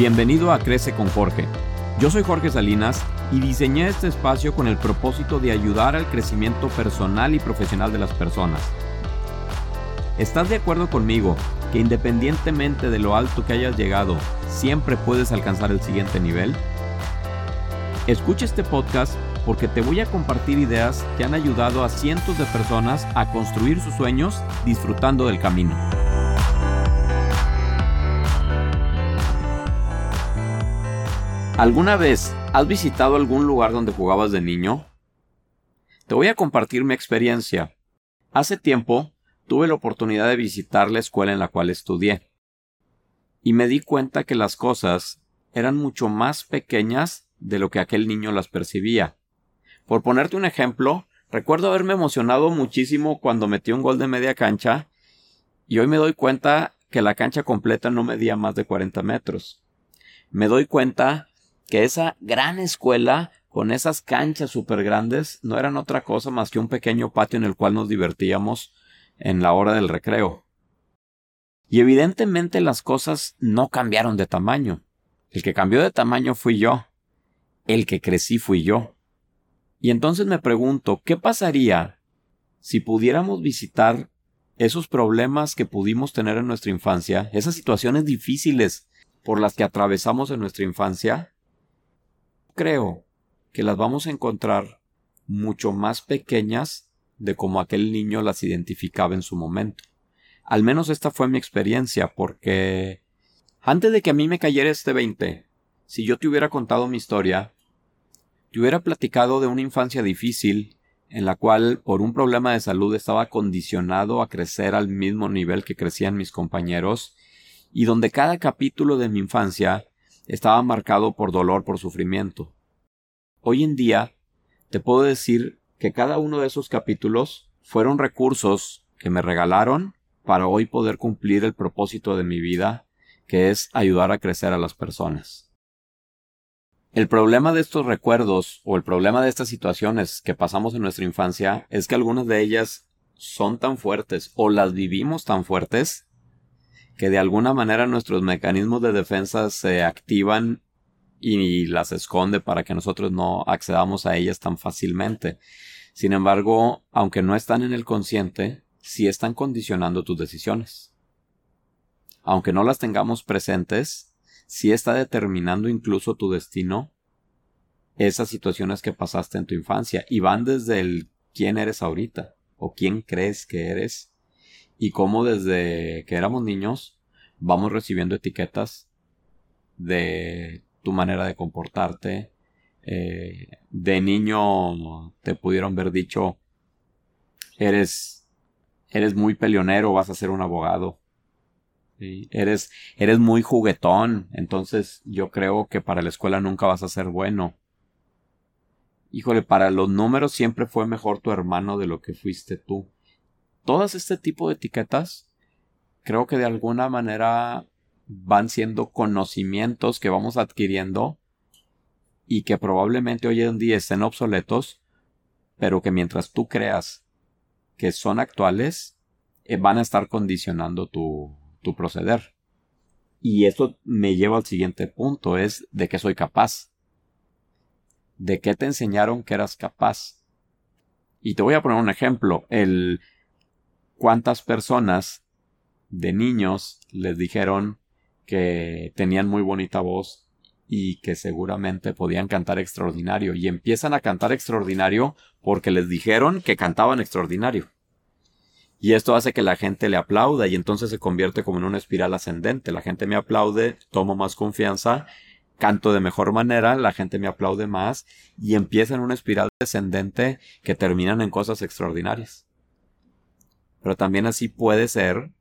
Bienvenido a Crece con Jorge. Yo soy Jorge Salinas y diseñé este espacio con el propósito de ayudar al crecimiento personal y profesional de las personas. ¿Estás de acuerdo conmigo que independientemente de lo alto que hayas llegado, siempre puedes alcanzar el siguiente nivel? Escucha este podcast porque te voy a compartir ideas que han ayudado a cientos de personas a construir sus sueños disfrutando del camino. ¿Alguna vez has visitado algún lugar donde jugabas de niño? Te voy a compartir mi experiencia. Hace tiempo tuve la oportunidad de visitar la escuela en la cual estudié. Y me di cuenta que las cosas eran mucho más pequeñas de lo que aquel niño las percibía. Por ponerte un ejemplo, recuerdo haberme emocionado muchísimo cuando metí un gol de media cancha y hoy me doy cuenta que la cancha completa no medía más de 40 metros. Me doy cuenta que esa gran escuela con esas canchas súper grandes no eran otra cosa más que un pequeño patio en el cual nos divertíamos en la hora del recreo. Y evidentemente las cosas no cambiaron de tamaño. El que cambió de tamaño fui yo. El que crecí fui yo. Y entonces me pregunto, ¿qué pasaría si pudiéramos visitar esos problemas que pudimos tener en nuestra infancia, esas situaciones difíciles por las que atravesamos en nuestra infancia, creo que las vamos a encontrar mucho más pequeñas de como aquel niño las identificaba en su momento. Al menos esta fue mi experiencia, porque antes de que a mí me cayera este 20, si yo te hubiera contado mi historia, te hubiera platicado de una infancia difícil, en la cual por un problema de salud estaba condicionado a crecer al mismo nivel que crecían mis compañeros, y donde cada capítulo de mi infancia estaba marcado por dolor, por sufrimiento. Hoy en día te puedo decir que cada uno de esos capítulos fueron recursos que me regalaron para hoy poder cumplir el propósito de mi vida, que es ayudar a crecer a las personas. El problema de estos recuerdos o el problema de estas situaciones que pasamos en nuestra infancia es que algunas de ellas son tan fuertes o las vivimos tan fuertes que de alguna manera nuestros mecanismos de defensa se activan y las esconde para que nosotros no accedamos a ellas tan fácilmente. Sin embargo, aunque no están en el consciente, sí están condicionando tus decisiones. Aunque no las tengamos presentes, sí está determinando incluso tu destino esas situaciones que pasaste en tu infancia y van desde el quién eres ahorita o quién crees que eres y cómo desde que éramos niños vamos recibiendo etiquetas de tu manera de comportarte. Eh, de niño te pudieron haber dicho eres eres muy peleonero, vas a ser un abogado. Eres, eres muy juguetón, entonces yo creo que para la escuela nunca vas a ser bueno. Híjole, para los números siempre fue mejor tu hermano de lo que fuiste tú todas este tipo de etiquetas creo que de alguna manera van siendo conocimientos que vamos adquiriendo y que probablemente hoy en día estén obsoletos, pero que mientras tú creas que son actuales, eh, van a estar condicionando tu, tu proceder. Y esto me lleva al siguiente punto, es de qué soy capaz. ¿De qué te enseñaron que eras capaz? Y te voy a poner un ejemplo. El, cuántas personas de niños les dijeron que tenían muy bonita voz y que seguramente podían cantar extraordinario y empiezan a cantar extraordinario porque les dijeron que cantaban extraordinario. Y esto hace que la gente le aplauda y entonces se convierte como en una espiral ascendente. La gente me aplaude, tomo más confianza, canto de mejor manera, la gente me aplaude más y empieza en una espiral descendente que terminan en cosas extraordinarias. Pero también así puede ser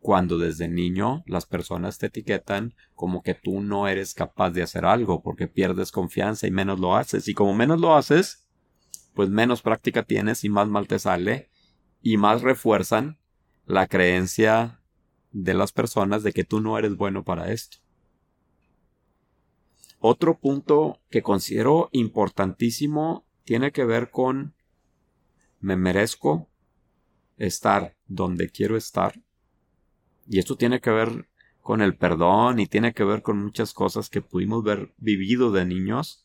cuando desde niño las personas te etiquetan como que tú no eres capaz de hacer algo porque pierdes confianza y menos lo haces. Y como menos lo haces, pues menos práctica tienes y más mal te sale y más refuerzan la creencia de las personas de que tú no eres bueno para esto. Otro punto que considero importantísimo tiene que ver con me merezco estar donde quiero estar. Y esto tiene que ver con el perdón y tiene que ver con muchas cosas que pudimos ver vivido de niños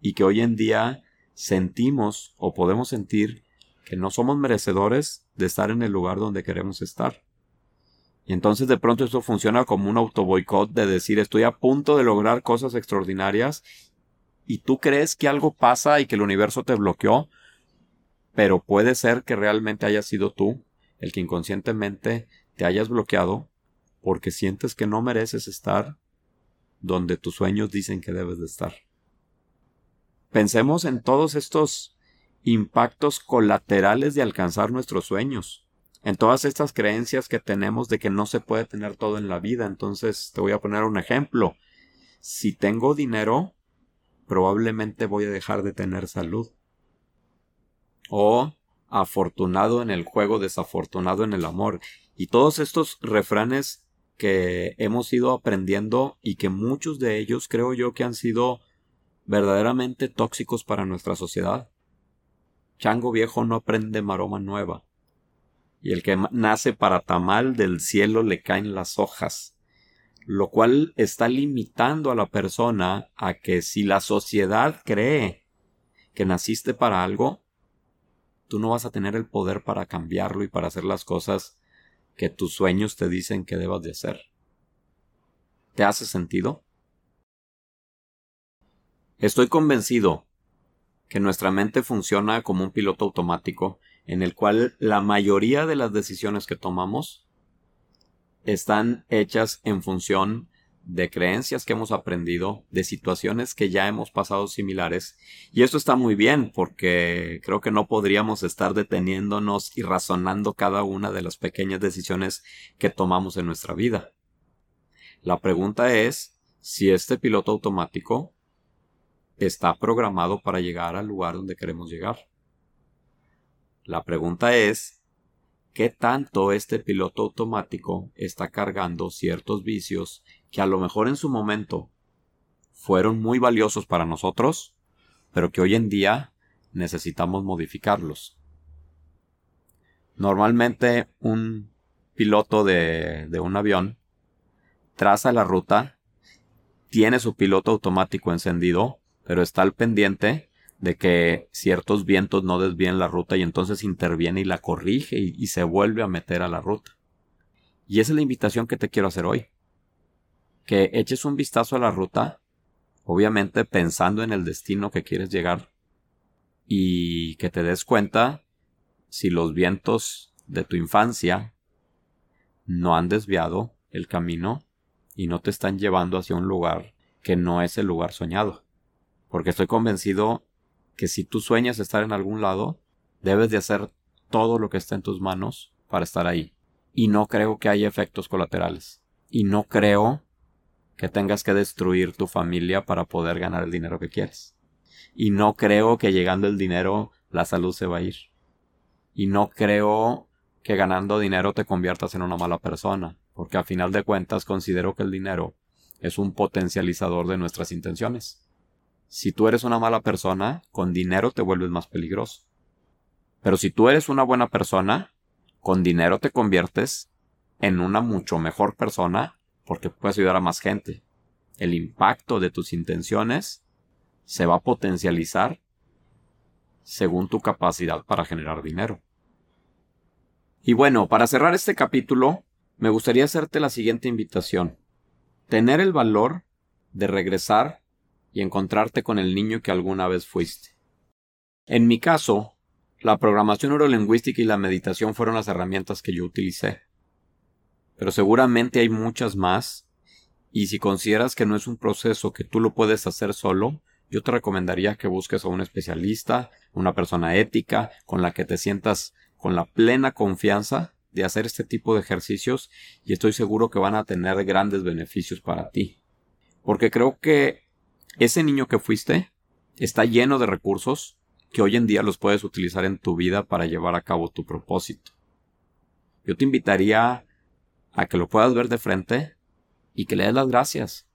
y que hoy en día sentimos o podemos sentir que no somos merecedores de estar en el lugar donde queremos estar. Y entonces de pronto esto funciona como un autoboicot de decir estoy a punto de lograr cosas extraordinarias y tú crees que algo pasa y que el universo te bloqueó, pero puede ser que realmente haya sido tú el que inconscientemente te hayas bloqueado porque sientes que no mereces estar donde tus sueños dicen que debes de estar. Pensemos en todos estos impactos colaterales de alcanzar nuestros sueños, en todas estas creencias que tenemos de que no se puede tener todo en la vida. Entonces, te voy a poner un ejemplo. Si tengo dinero, probablemente voy a dejar de tener salud. O afortunado en el juego, desafortunado en el amor. Y todos estos refranes que hemos ido aprendiendo y que muchos de ellos creo yo que han sido verdaderamente tóxicos para nuestra sociedad. Chango viejo no aprende maroma nueva. Y el que nace para tamal del cielo le caen las hojas. Lo cual está limitando a la persona a que si la sociedad cree que naciste para algo, tú no vas a tener el poder para cambiarlo y para hacer las cosas que tus sueños te dicen que debas de hacer. ¿Te hace sentido? Estoy convencido que nuestra mente funciona como un piloto automático en el cual la mayoría de las decisiones que tomamos están hechas en función de creencias que hemos aprendido, de situaciones que ya hemos pasado similares. Y esto está muy bien porque creo que no podríamos estar deteniéndonos y razonando cada una de las pequeñas decisiones que tomamos en nuestra vida. La pregunta es si este piloto automático está programado para llegar al lugar donde queremos llegar. La pregunta es qué tanto este piloto automático está cargando ciertos vicios que a lo mejor en su momento fueron muy valiosos para nosotros, pero que hoy en día necesitamos modificarlos. Normalmente un piloto de, de un avión traza la ruta, tiene su piloto automático encendido, pero está al pendiente de que ciertos vientos no desvíen la ruta y entonces interviene y la corrige y, se vuelve a meter a la ruta. Y esa es la invitación que te quiero hacer hoy. Que eches un vistazo a la ruta, obviamente pensando en el destino que quieres llegar y que te des cuenta si los vientos de tu infancia no han desviado el camino y no te están llevando hacia un lugar que no es el lugar soñado. Porque estoy convencido que si tú sueñas estar en algún lado, debes de hacer todo lo que está en tus manos para estar ahí. Y no creo que haya efectos colaterales. Y no creo que tengas que destruir tu familia para poder ganar el dinero que quieres. Y no creo que llegando el dinero la salud se va a ir. Y no creo que ganando dinero te conviertas en una mala persona, porque a final de cuentas considero que el dinero es un potencializador de nuestras intenciones. Si tú eres una mala persona, con dinero te vuelves más peligroso. Pero si tú eres una buena persona, con dinero te conviertes en una mucho mejor persona porque puedes ayudar a más gente. El impacto de tus intenciones se va a potencializar según tu capacidad para generar dinero. Y bueno, para cerrar este capítulo, me gustaría hacerte la siguiente invitación. Tener el valor de regresar y encontrarte con el niño que alguna vez fuiste. En mi caso, la programación neurolingüística y la meditación fueron las herramientas que yo utilicé. Pero seguramente hay muchas más, y si consideras que no es un proceso que tú lo puedes hacer solo, yo te recomendaría que busques a un especialista, una persona ética, con la que te sientas con la plena confianza de hacer este tipo de ejercicios y estoy seguro que van a tener grandes beneficios para ti. Porque creo que ese niño que fuiste está lleno de recursos que hoy en día los puedes utilizar en tu vida para llevar a cabo tu propósito. Yo te invitaría a que lo puedas ver de frente y que le des las gracias.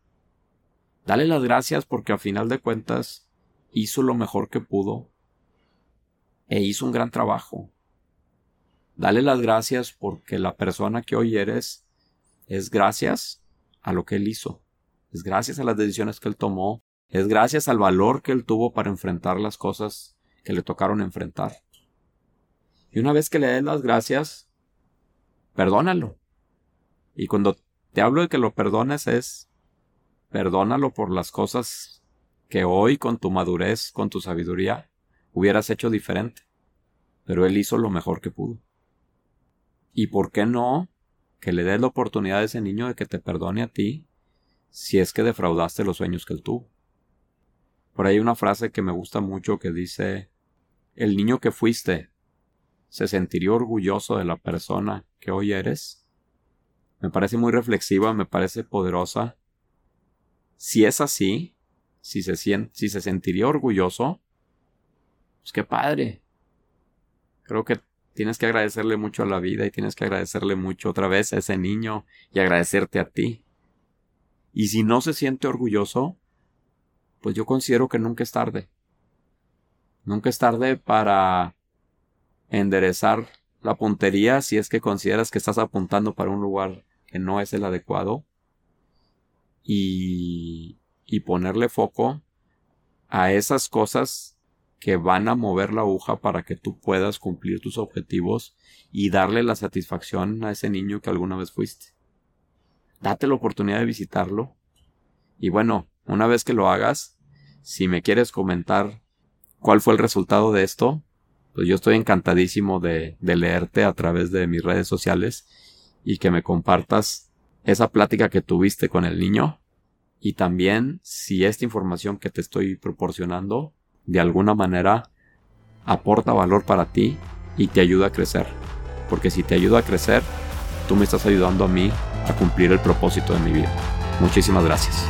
Dale las gracias porque a final de cuentas hizo lo mejor que pudo e hizo un gran trabajo. Dale las gracias porque la persona que hoy eres es gracias a lo que él hizo. Es gracias a las decisiones que él tomó. Es gracias al valor que él tuvo para enfrentar las cosas que le tocaron enfrentar. Y una vez que le des las gracias, perdónalo. Y cuando te hablo de que lo perdones es, perdónalo por las cosas que hoy con tu madurez, con tu sabiduría, hubieras hecho diferente. Pero él hizo lo mejor que pudo. ¿Y por qué no que le des la oportunidad a ese niño de que te perdone a ti si es que defraudaste los sueños que él tuvo? Por ahí hay una frase que me gusta mucho que dice, el niño que fuiste se sentiría orgulloso de la persona que hoy eres. Me parece muy reflexiva, me parece poderosa. Si es así, si se, si se sentiría orgulloso, pues qué padre. Creo que tienes que agradecerle mucho a la vida y tienes que agradecerle mucho otra vez a ese niño y agradecerte a ti. Y si no se siente orgulloso, pues yo considero que nunca es tarde. Nunca es tarde para enderezar la puntería si es que consideras que estás apuntando para un lugar que no es el adecuado y, y ponerle foco a esas cosas que van a mover la aguja para que tú puedas cumplir tus objetivos y darle la satisfacción a ese niño que alguna vez fuiste. Date la oportunidad de visitarlo. Y bueno, una vez que lo hagas, si me quieres comentar cuál fue el resultado de esto, pues yo estoy encantadísimo de, de leerte a través de mis redes sociales y que me compartas esa plática que tuviste con el niño y también si esta información que te estoy proporcionando de alguna manera aporta valor para ti y te ayuda a crecer. Porque si te ayuda a crecer, tú me estás ayudando a mí a cumplir el propósito de mi vida. Muchísimas gracias.